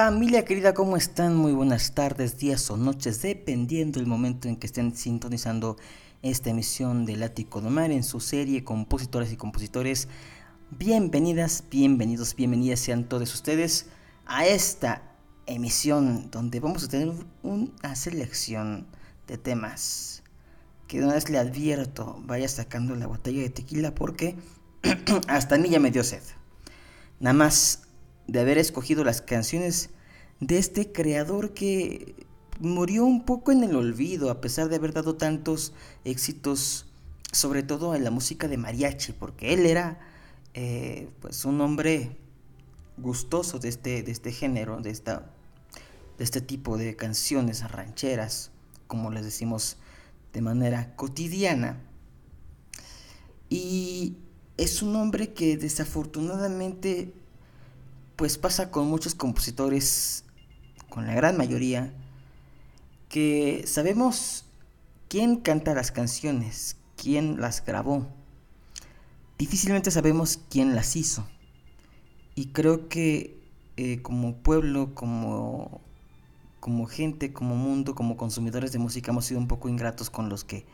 Familia querida, ¿cómo están? Muy buenas tardes, días o noches, dependiendo del momento en que estén sintonizando esta emisión de Mar en su serie Compositoras y Compositores. Bienvenidas, bienvenidos, bienvenidas sean todos ustedes a esta emisión donde vamos a tener una selección de temas que de una vez le advierto, vaya sacando la botella de tequila porque hasta a mí ya me dio sed. Nada más de haber escogido las canciones de este creador que murió un poco en el olvido a pesar de haber dado tantos éxitos, sobre todo en la música de mariachi, porque él era eh, pues un hombre gustoso de este, de este género, de, esta, de este tipo de canciones rancheras, como les decimos de manera cotidiana. Y es un hombre que desafortunadamente pues pasa con muchos compositores, con la gran mayoría, que sabemos quién canta las canciones, quién las grabó. Difícilmente sabemos quién las hizo. Y creo que eh, como pueblo, como, como gente, como mundo, como consumidores de música, hemos sido un poco ingratos con los que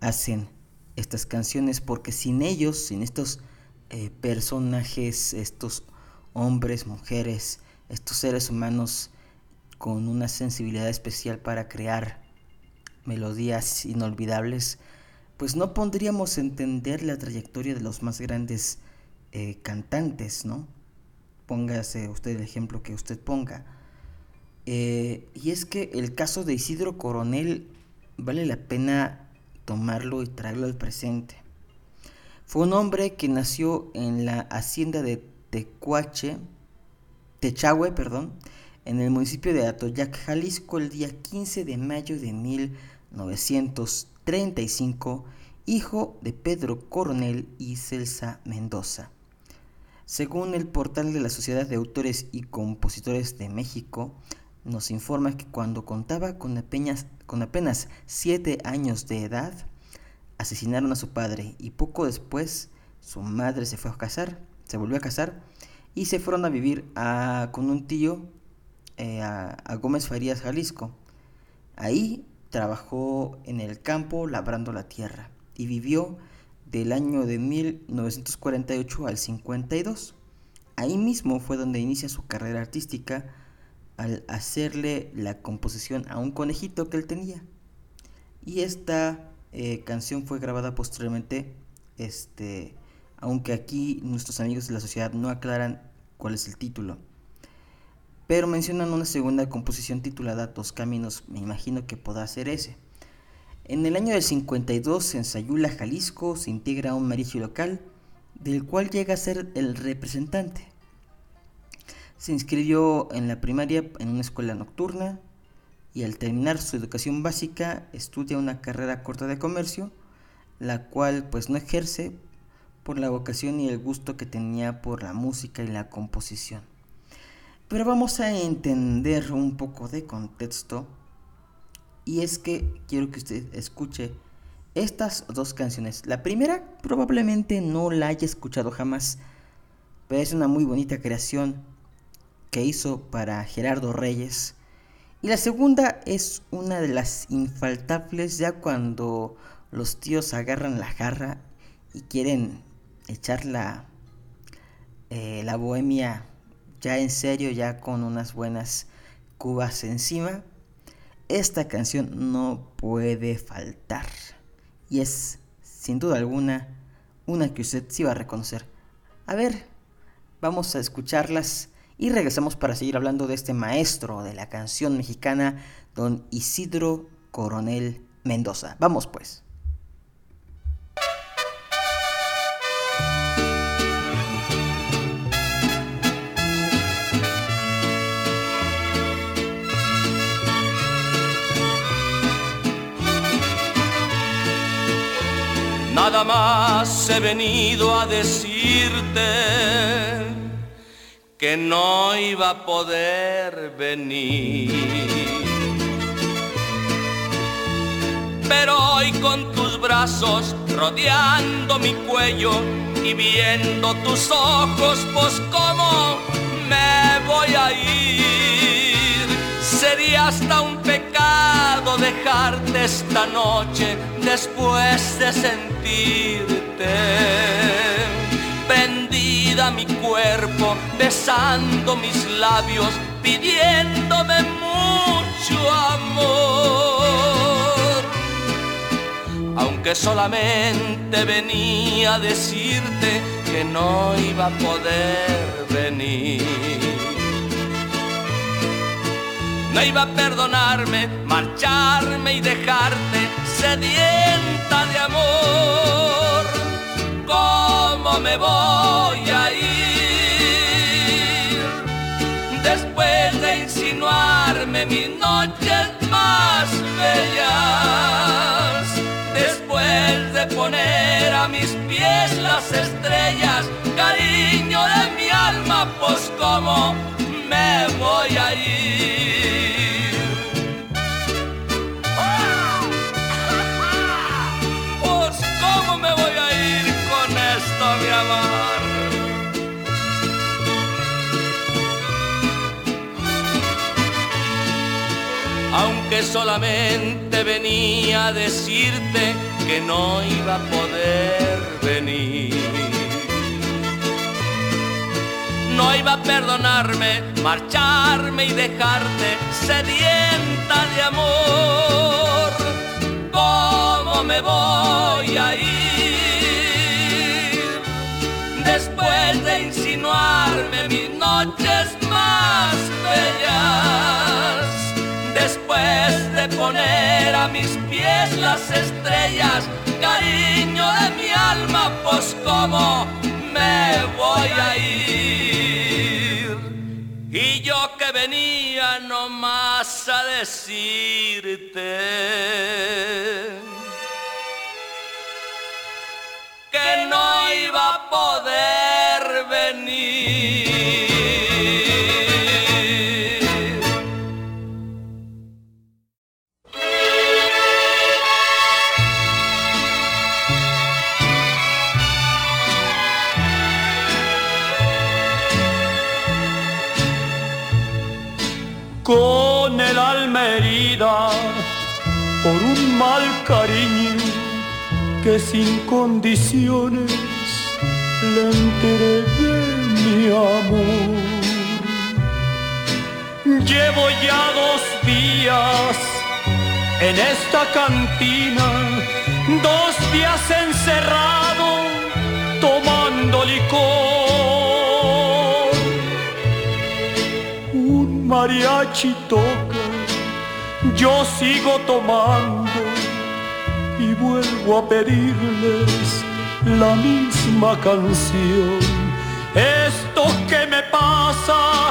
hacen estas canciones, porque sin ellos, sin estos eh, personajes, estos hombres, mujeres, estos seres humanos con una sensibilidad especial para crear melodías inolvidables, pues no pondríamos entender la trayectoria de los más grandes eh, cantantes, ¿no? Póngase usted el ejemplo que usted ponga. Eh, y es que el caso de Isidro Coronel vale la pena tomarlo y traerlo al presente. Fue un hombre que nació en la hacienda de Tecuache, Techahue, perdón, en el municipio de Atoyac, Jalisco, el día 15 de mayo de 1935, hijo de Pedro Coronel y Celsa Mendoza. Según el portal de la Sociedad de Autores y Compositores de México, nos informa que cuando contaba con apenas, con apenas siete años de edad, asesinaron a su padre y poco después su madre se fue a casar se volvió a casar y se fueron a vivir con un tío eh, a, Gómez Farías, Jalisco. Ahí trabajó en el campo labrando la tierra y vivió del año de 1948 al 52. Ahí mismo fue donde inicia su carrera artística al hacerle la composición a un conejito que él tenía. Y esta eh, canción fue grabada posteriormente este, aunque aquí nuestros amigos de la sociedad no aclaran cuál es el título. Pero mencionan una segunda composición titulada Dos Caminos, me imagino que podrá ser ese. En el año del 52 en Sayula, Jalisco, se integra un mariachi local, del cual llega a ser el representante. Se inscribió en la primaria en una escuela nocturna y al terminar su educación básica estudia una carrera corta de comercio, la cual pues no ejerce por la vocación y el gusto que tenía por la música y la composición. Pero vamos a entender un poco de contexto y es que quiero que usted escuche estas dos canciones. La primera probablemente no la haya escuchado jamás, pero es una muy bonita creación que hizo para Gerardo Reyes. Y la segunda es una de las infaltables ya cuando los tíos agarran la jarra y quieren echar la, eh, la bohemia ya en serio, ya con unas buenas cubas encima, esta canción no puede faltar. Y es, sin duda alguna, una que usted sí va a reconocer. A ver, vamos a escucharlas y regresamos para seguir hablando de este maestro de la canción mexicana, don Isidro Coronel Mendoza. Vamos pues. Nada más he venido a decirte que no iba a poder venir. Pero hoy con tus brazos rodeando mi cuello y viendo tus ojos, pues cómo me voy a ir. Sería hasta un pecado dejarte esta noche después de sentirte. Prendida mi cuerpo, besando mis labios, pidiéndome mucho amor. Aunque solamente venía a decirte que no iba a poder venir no iba a perdonarme, marcharme y dejarte sedienta de amor. ¿Cómo me voy a ir después de insinuarme mis noches más bellas? Después de poner a mis pies las estrellas, cariño de mi alma, pues cómo me voy a ir. Aunque solamente venía a decirte que no iba a poder venir no iba a perdonarme, marcharme y dejarte sedienta de amor. ¿Cómo me voy a ir después de insinuarme mis noches Después de poner a mis pies las estrellas, cariño de mi alma, pues cómo me voy a ir. Y yo que venía nomás a decirte que no iba a poder cariño que sin condiciones le entregué mi amor. Llevo ya dos días en esta cantina, dos días encerrado tomando licor mariachi toca, yo sigo tomando vuelvo a pedirles la misma canción. Esto que me pasa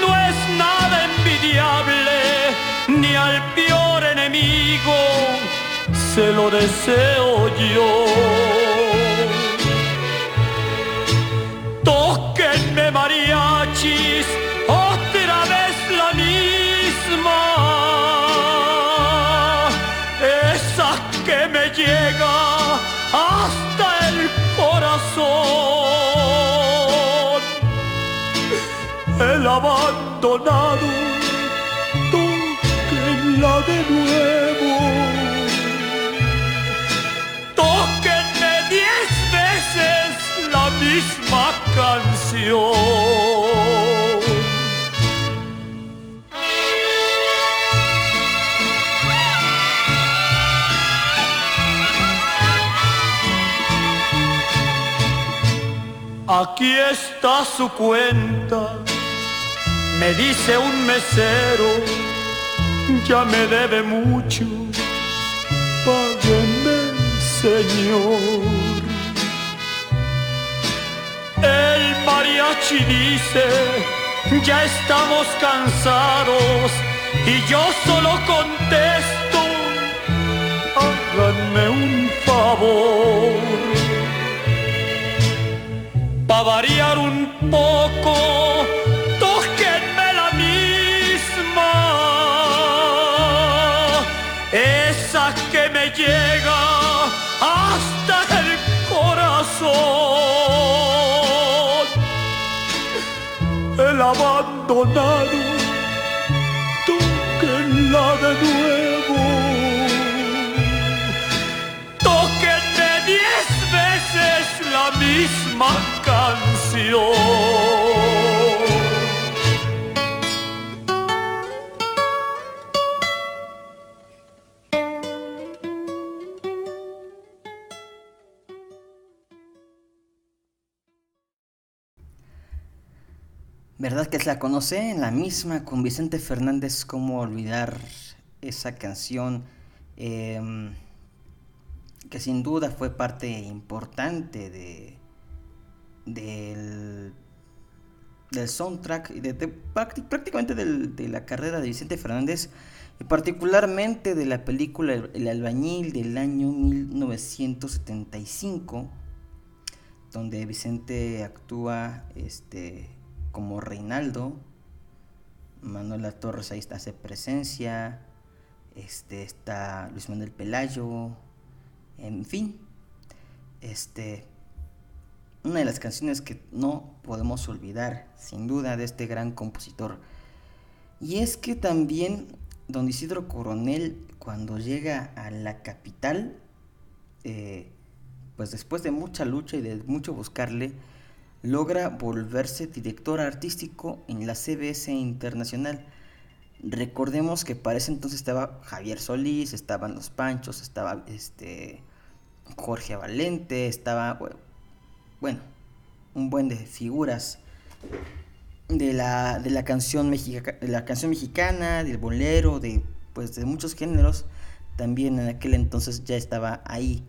no es nada envidiable, ni al peor enemigo se lo deseo yo. Tóquenme mariachis abandonado, toquenla de nuevo. Tóquenme diez veces la misma canción. Aquí está su cuenta, me dice un mesero, ya me debe mucho, págame señor. El mariachi dice, ya estamos cansados y yo solo contesto, háganme un favor. Para variar un poco, abandonado, tóquenla de nuevo. Tóquenme diez veces la misma canción. ¿Verdad que la conoce? En la misma con Vicente Fernández, ¿cómo olvidar esa canción? Em, que sin duda fue parte importante de, del, del soundtrack y de, prácticamente de la carrera de Vicente Fernández y particularmente de la película El albañil del año 1975 donde Vicente actúa este como Reinaldo, Manuela Torres ahí está, hace presencia, este, está Luis Manuel Pelayo, en fin, este, una de las canciones que no podemos olvidar, sin duda, de este gran compositor. Y es que también don Isidro Coronel, cuando llega a la capital, eh, pues después de mucha lucha y de mucho buscarle, logra volverse director artístico en la CBS Internacional. Recordemos que para ese entonces estaba Javier Solís, estaban los Panchos, estaba este Jorge Valente, estaba bueno, un buen de figuras de la, de la canción de la canción mexicana, del bolero, de pues de muchos géneros. También en aquel entonces ya estaba ahí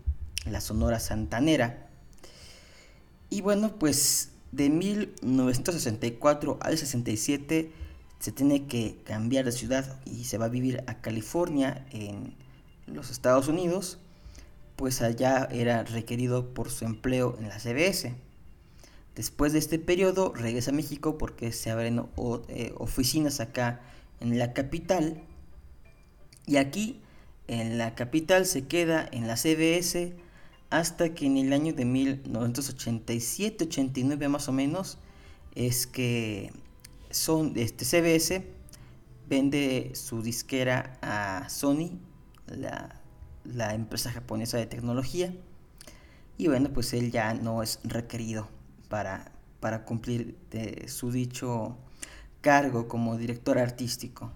la Sonora Santanera. Y bueno, pues de 1964 al 67 se tiene que cambiar de ciudad y se va a vivir a California en los Estados Unidos, pues allá era requerido por su empleo en la CBS. Después de este periodo regresa a México porque se abren eh, oficinas acá en la capital y aquí en la capital se queda en la CBS hasta que en el año de 1987-89 más o menos es que son, este CBS vende su disquera a Sony, la, la empresa japonesa de tecnología, y bueno, pues él ya no es requerido para, para cumplir de su dicho cargo como director artístico.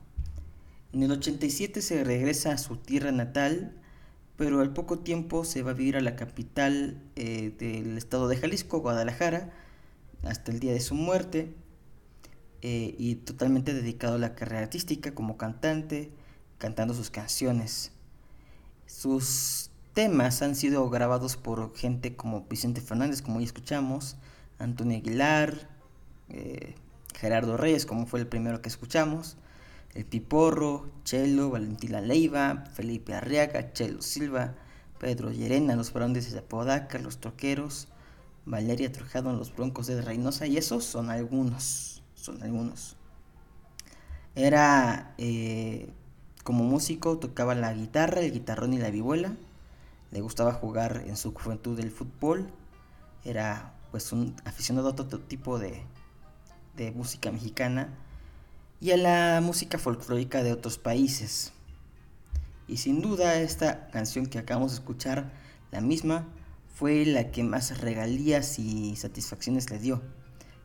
En el 87 se regresa a su tierra natal, pero al poco tiempo se va a vivir a la capital eh, del estado de Jalisco, Guadalajara, hasta el día de su muerte, eh, y totalmente dedicado a la carrera artística como cantante, cantando sus canciones. Sus temas han sido grabados por gente como Vicente Fernández, como ya escuchamos, Antonio Aguilar, eh, Gerardo Reyes, como fue el primero que escuchamos, el Piporro, Chelo, Valentina Leiva, Felipe Arriaga, Chelo Silva, Pedro Llerena, los Brondes de Apodaca, los Troqueros, Valeria Trujado los Broncos de Reynosa, y esos son algunos, son algunos. Era eh, como músico, tocaba la guitarra, el guitarrón y la vihuela, le gustaba jugar en su juventud el fútbol, era pues un aficionado a todo tipo de, de música mexicana y a la música folclórica de otros países. Y sin duda esta canción que acabamos de escuchar, la misma, fue la que más regalías y satisfacciones le dio,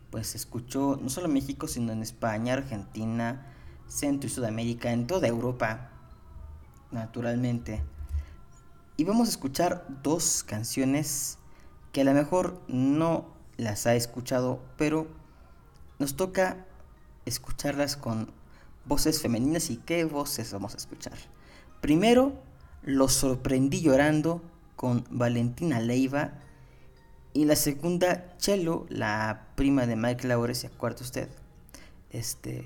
pues escuchó no solo en México, sino en España, Argentina, Centro y Sudamérica, en toda Europa, naturalmente. Y vamos a escuchar dos canciones que a lo mejor no las ha escuchado, pero nos toca escucharlas con voces femeninas y qué voces vamos a escuchar. Primero, Lo sorprendí llorando con Valentina Leiva y la segunda, Chelo, la prima de Mike Laure, ¿se acuerda usted? Este,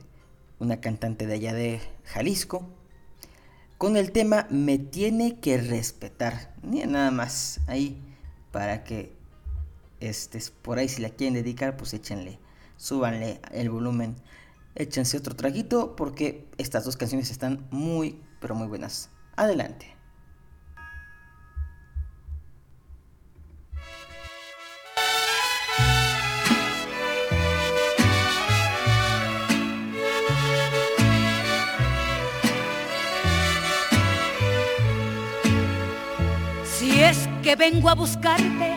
una cantante de allá de Jalisco, con el tema Me tiene que respetar, ni nada más ahí para que este, por ahí si la quieren dedicar, pues échenle, súbanle el volumen, échense otro traguito porque estas dos canciones están muy, pero muy buenas. Adelante. Si es que vengo a buscarte,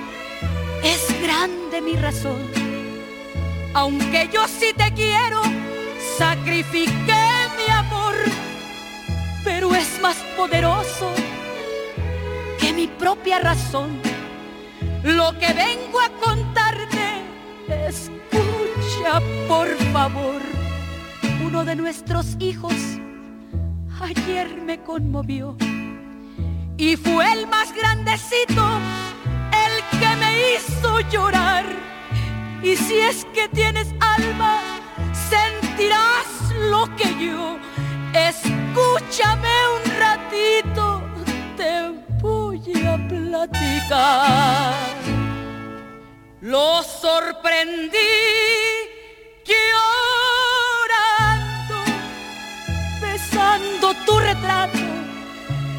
es grande mi razón. Aunque yo sí te quiero, sacrifiqué mi amor, pero es más poderoso que mi propia razón. Lo que vengo a contarte, escucha por favor. Uno de nuestros hijos ayer me conmovió y fue el más grandecito el que me hizo llorar. Y si es que tienes alma, sentirás lo que yo. Escúchame un ratito, te voy a platicar. Lo sorprendí llorando, besando tu retrato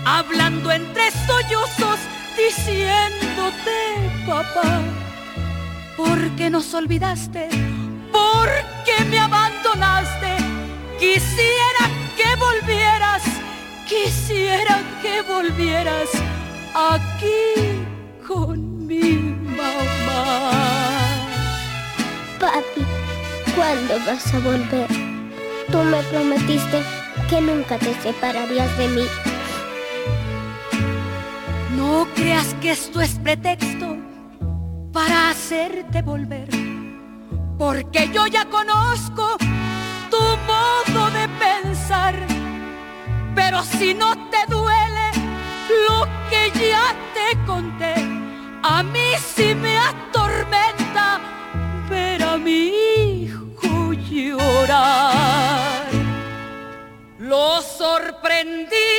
hablando entre sollozos, diciéndote, papá, ¿por qué nos olvidaste? ¿Por qué me abandonaste? Quisiera que volvieras, quisiera que volvieras aquí con mi mamá. Papi, ¿cuándo vas a volver? Tú me prometiste que nunca te separarías de mí. No creas que esto es pretexto para hacerte volver, porque yo ya conozco tu modo de pensar, pero si no te duele lo que ya te conté, a mí sí me atormenta ver a mi hijo llorar. Lo sorprendí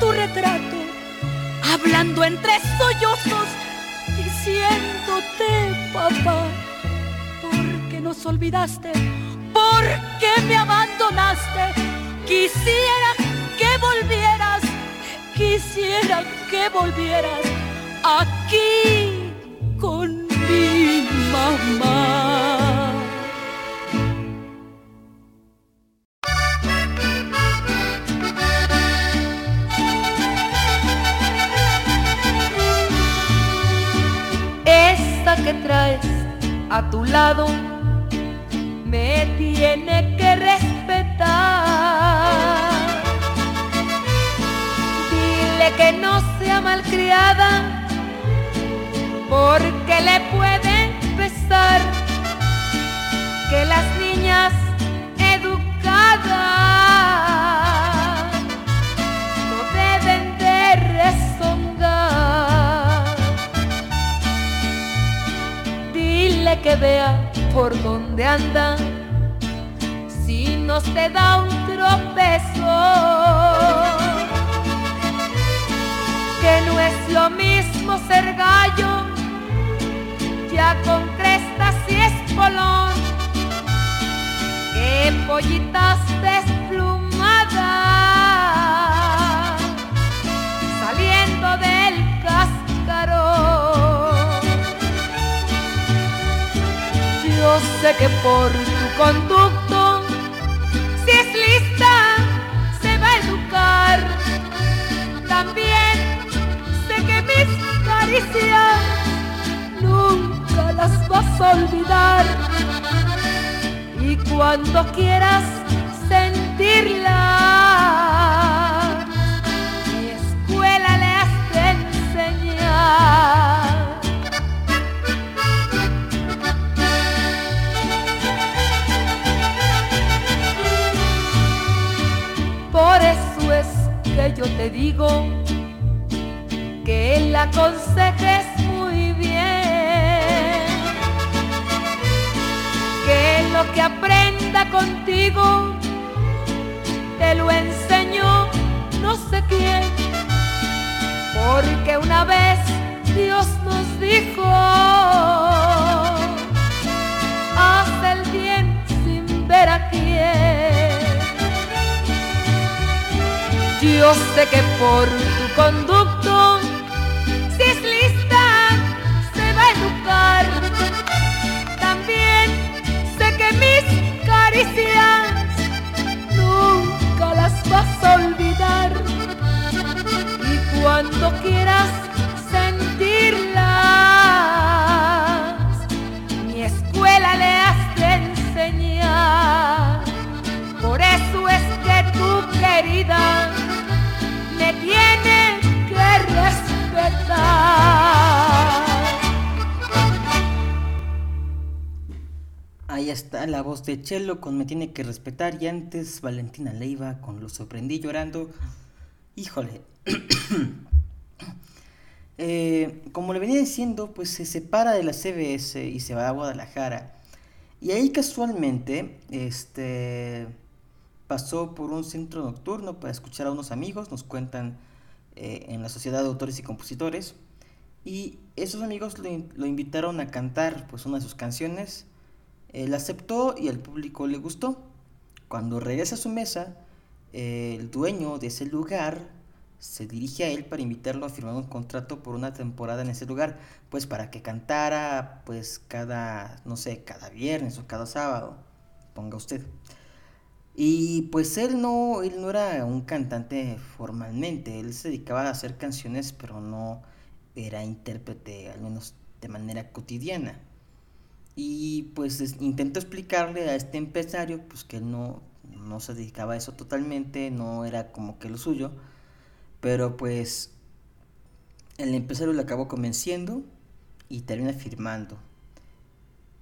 tu retrato, hablando entre sollozos, diciéndote, papá, ¿por qué nos olvidaste? ¿Por qué me abandonaste? Quisiera que volvieras, quisiera que volvieras aquí pollitas desplumadas saliendo del cascarón. Yo sé que por tu conducto, si es lista, se va a educar. También sé que mis caricias nunca las vas a olvidar. Cuando quieras sentirla, mi escuela le has de enseñar. Por eso es que yo te digo que la aconsejes lo que aprenda contigo te lo enseñó no sé quién. porque una vez Dios nos dijo, haz el bien sin ver a quién. Yo sé que por tu conducto, caricias nunca las vas a olvidar. Y cuando quieras sentirlas, mi escuela le has de enseñar. Por eso es que tu querida Ahí está la voz de Chelo con Me tiene que respetar y antes Valentina Leiva con Lo sorprendí llorando. Híjole. Eh, como le venía diciendo, pues se separa de la CBS y se va a Guadalajara. Y ahí casualmente, este, pasó por un centro nocturno para escuchar a unos amigos, nos cuentan eh, en la Sociedad de Autores y Compositores. Y esos amigos lo, lo invitaron a cantar pues una de sus canciones. Él aceptó y al público le gustó. Cuando regresa a su mesa, el dueño de ese lugar se dirige a él para invitarlo a firmar un contrato por una temporada en ese lugar, pues para que cantara pues cada, no sé, cada viernes o cada sábado, ponga usted. Y pues él no, él no era un cantante formalmente, él se dedicaba a hacer canciones, pero no era intérprete, al menos de manera cotidiana. Y pues es- intento explicarle a este empresario pues que él no, no se dedicaba a eso totalmente, no era como que lo suyo, pero pues el empresario le acabó convenciendo y termina firmando.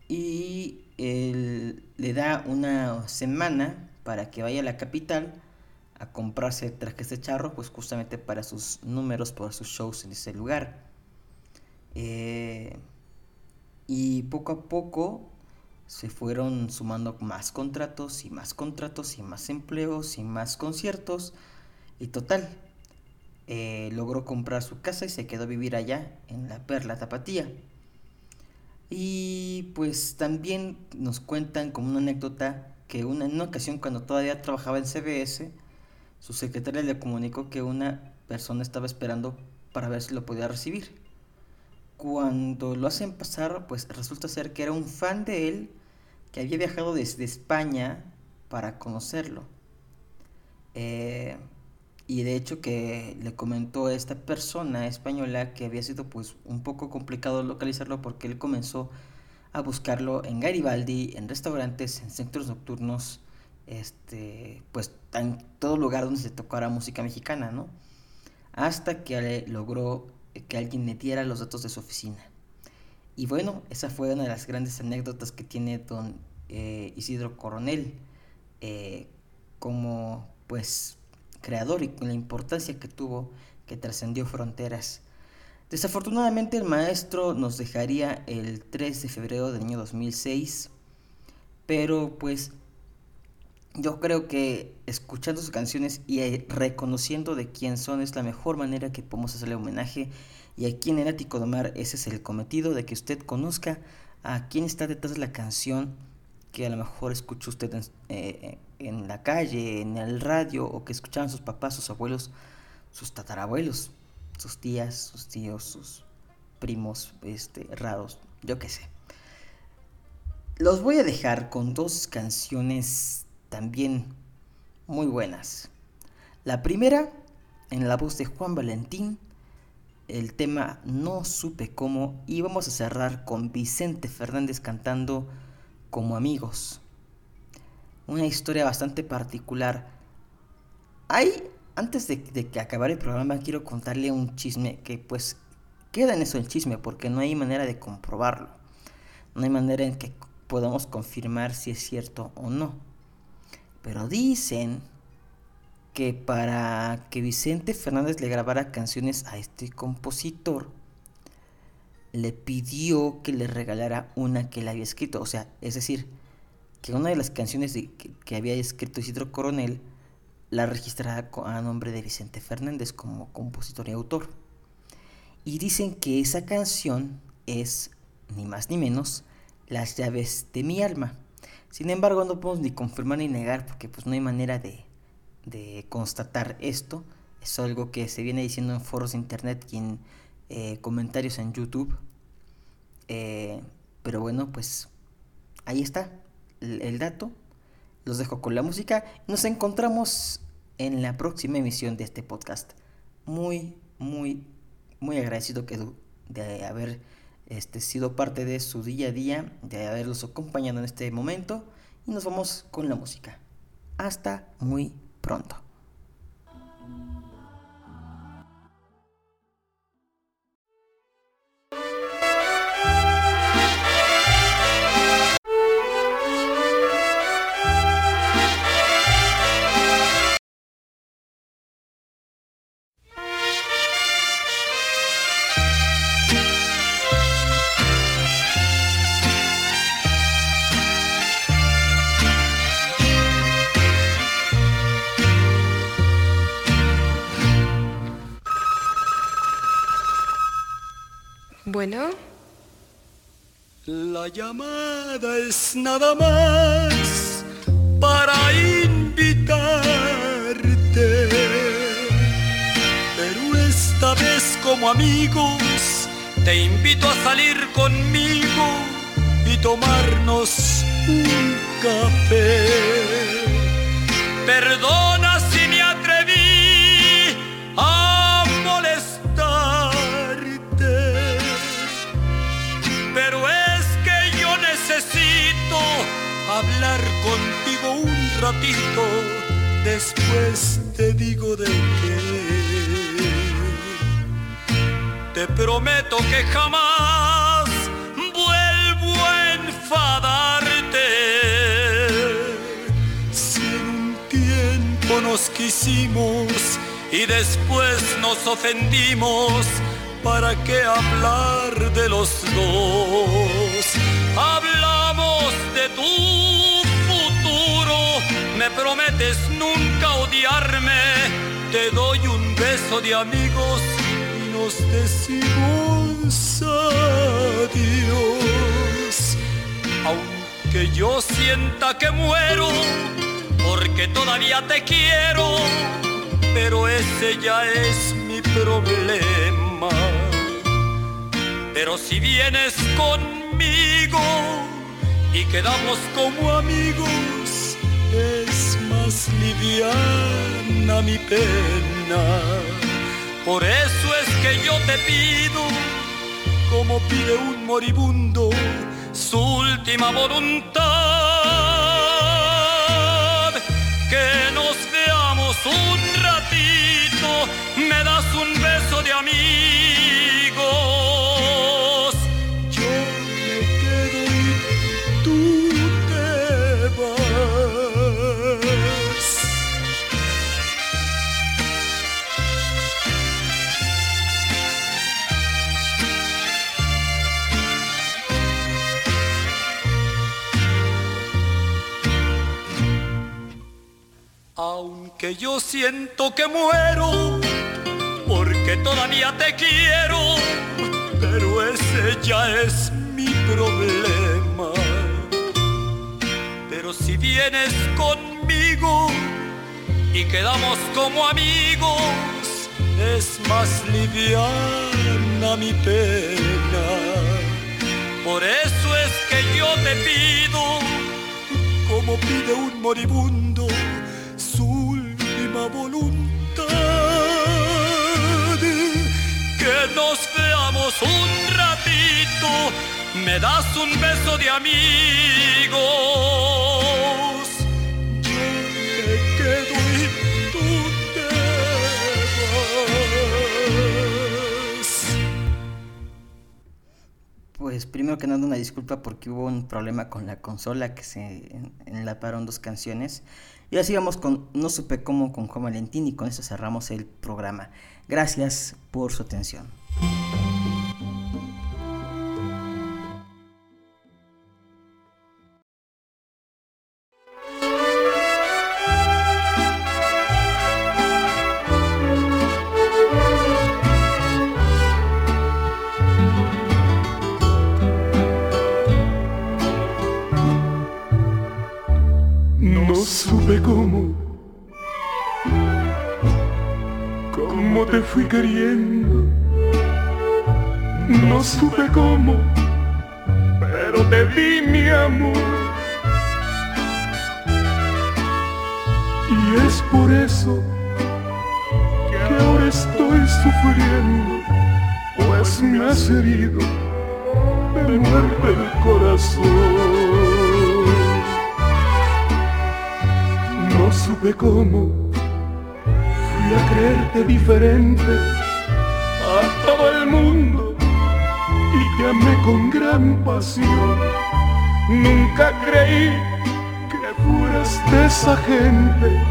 Y él le da una semana para que vaya a la capital a comprarse trajes de charro, pues justamente para sus números, para sus shows en ese lugar. Eh, y poco a poco se fueron sumando más contratos y más contratos y más empleos y más conciertos. Y total, eh, logró comprar su casa y se quedó a vivir allá en la Perla Tapatía. Y pues también nos cuentan como una anécdota que una, en una ocasión cuando todavía trabajaba en CBS, su secretaria le comunicó que una persona estaba esperando para ver si lo podía recibir. Cuando lo hacen pasar, pues resulta ser que era un fan de él que había viajado desde España para conocerlo. Eh, y de hecho que le comentó a esta persona española que había sido pues un poco complicado localizarlo porque él comenzó a buscarlo en Garibaldi, en restaurantes, en centros nocturnos, este, pues en todo lugar donde se tocara música mexicana, ¿no? Hasta que logró que alguien le diera los datos de su oficina. Y bueno, esa fue una de las grandes anécdotas que tiene don eh, Isidro Coronel eh, como pues creador y con la importancia que tuvo que trascendió fronteras. Desafortunadamente el maestro nos dejaría el 3 de febrero del año 2006, pero pues yo creo que escuchando sus canciones y eh, reconociendo de quién son es la mejor manera que podemos hacerle homenaje y aquí en el Ático de Mar ese es el cometido de que usted conozca a quién está detrás de la canción que a lo mejor escuchó usted en, eh, la calle, en el radio o que escuchaban sus papás, sus abuelos, sus tatarabuelos, sus tías, sus tíos, sus primos este, raros, yo qué sé. Los voy a dejar con dos canciones también muy buenas. La primera, en la voz de Juan Valentín, el tema No supe cómo, y vamos a cerrar con Vicente Fernández cantando Como amigos. Una historia bastante particular. Hay, antes de, de que acabar el programa, quiero contarle un chisme que pues queda en eso el chisme, porque no hay manera de comprobarlo. No hay manera en que podamos confirmar si es cierto o no. Pero dicen que para que Vicente Fernández le grabara canciones a este compositor, le pidió que le regalara una que él había escrito. O sea, es decir, que una de las canciones que, que, había escrito Isidro Coronel la registrara a nombre de Vicente Fernández como compositor y autor. y dicen que esa canción es ni más ni menos las llaves de mi alma. Sin embargo, no podemos ni confirmar ni negar porque pues no hay manera de, de constatar esto. Es algo que se viene diciendo en foros de internet y en eh, comentarios en YouTube. Eh, pero bueno, pues ahí está el, dato. Los dejo con la música. Nos encontramos en la próxima emisión de este podcast. Muy, muy, muy agradecido de haber este, sido parte de su día a día, de haberlos acompañado en este momento. Y nos vamos con la música. Hasta muy pronto. La llamada es nada más para invitarte. Pero esta vez como amigos te invito a salir conmigo y tomarnos un café. Perdona ratito. Después te digo de qué. Te prometo que jamás vuelvo a enfadarte. Si en un tiempo nos quisimos y después nos ofendimos, ¿para qué hablar de los dos? Hablamos de tu de amigos y nos decimos adiós. Aunque yo sienta que muero, porque todavía te quiero, pero ese ya es mi problema. Pero si vienes conmigo y quedamos como amigos, es más liviana mi pena. Por eso es que yo te pido, como pide un moribundo, su última voluntad. Que nos veamos un ratito, me das un beso de amigos. Aunque yo siento que muero, porque todavía te quiero, pero ese ya es mi problema. Pero si vienes conmigo y quedamos como amigos, es más liviana mi pena. Por eso es que yo te pido, como pide un moribundo, voluntad. Que nos veamos un ratito, me das un beso de amigos. Yo me quedo y tú te vas. Pues primero que nada una disculpa porque hubo un problema con la consola que se en- enlaparon dos canciones. Y así vamos con No supe cómo con Juan Valentín y con eso cerramos el programa. Gracias por su atención. De muerte el corazón. No supe cómo fui a creerte diferente a todo el mundo y te amé con gran pasión. Nunca creí que fueras de esa gente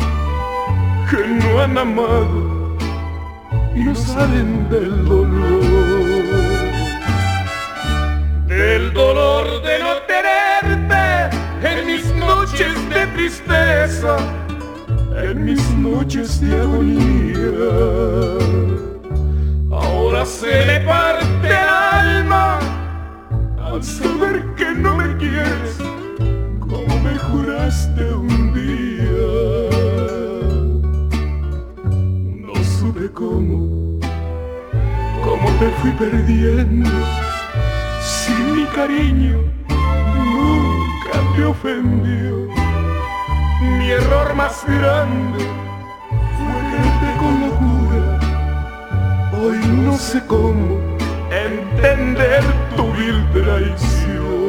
que no han amado y no saben del dolor. Del dolor de no tenerte en mis noches de tristeza en mis noches de agonía. Ahora se le parte el alma al saber que no me quieres como me juraste un día. No supe cómo, cómo te fui perdiendo. Cariño nunca te ofendió mi error más grande fue quererte con locura. Hoy no sé cómo entender tu vil traición.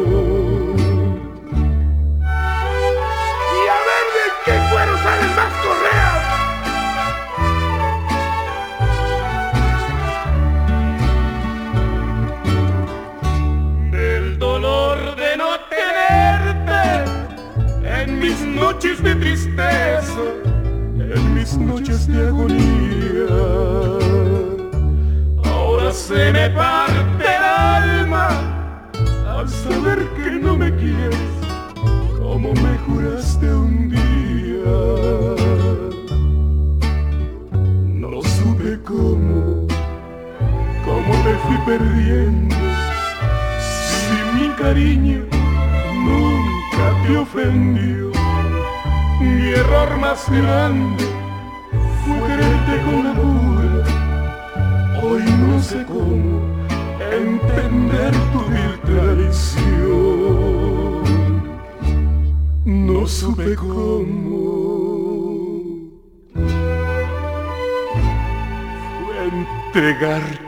Y a ver de qué cuero salen más noches de tristeza, en mis noches de agonía. Ahora se me parte el alma al saber que no me quieres como me juraste un día. No supe cómo, cómo te fui perdiendo, si mi cariño te ofendió. Mi error más grande fue quererte con locura. Hoy no sé cómo entender tu vil traición. No supe cómo. Entregarte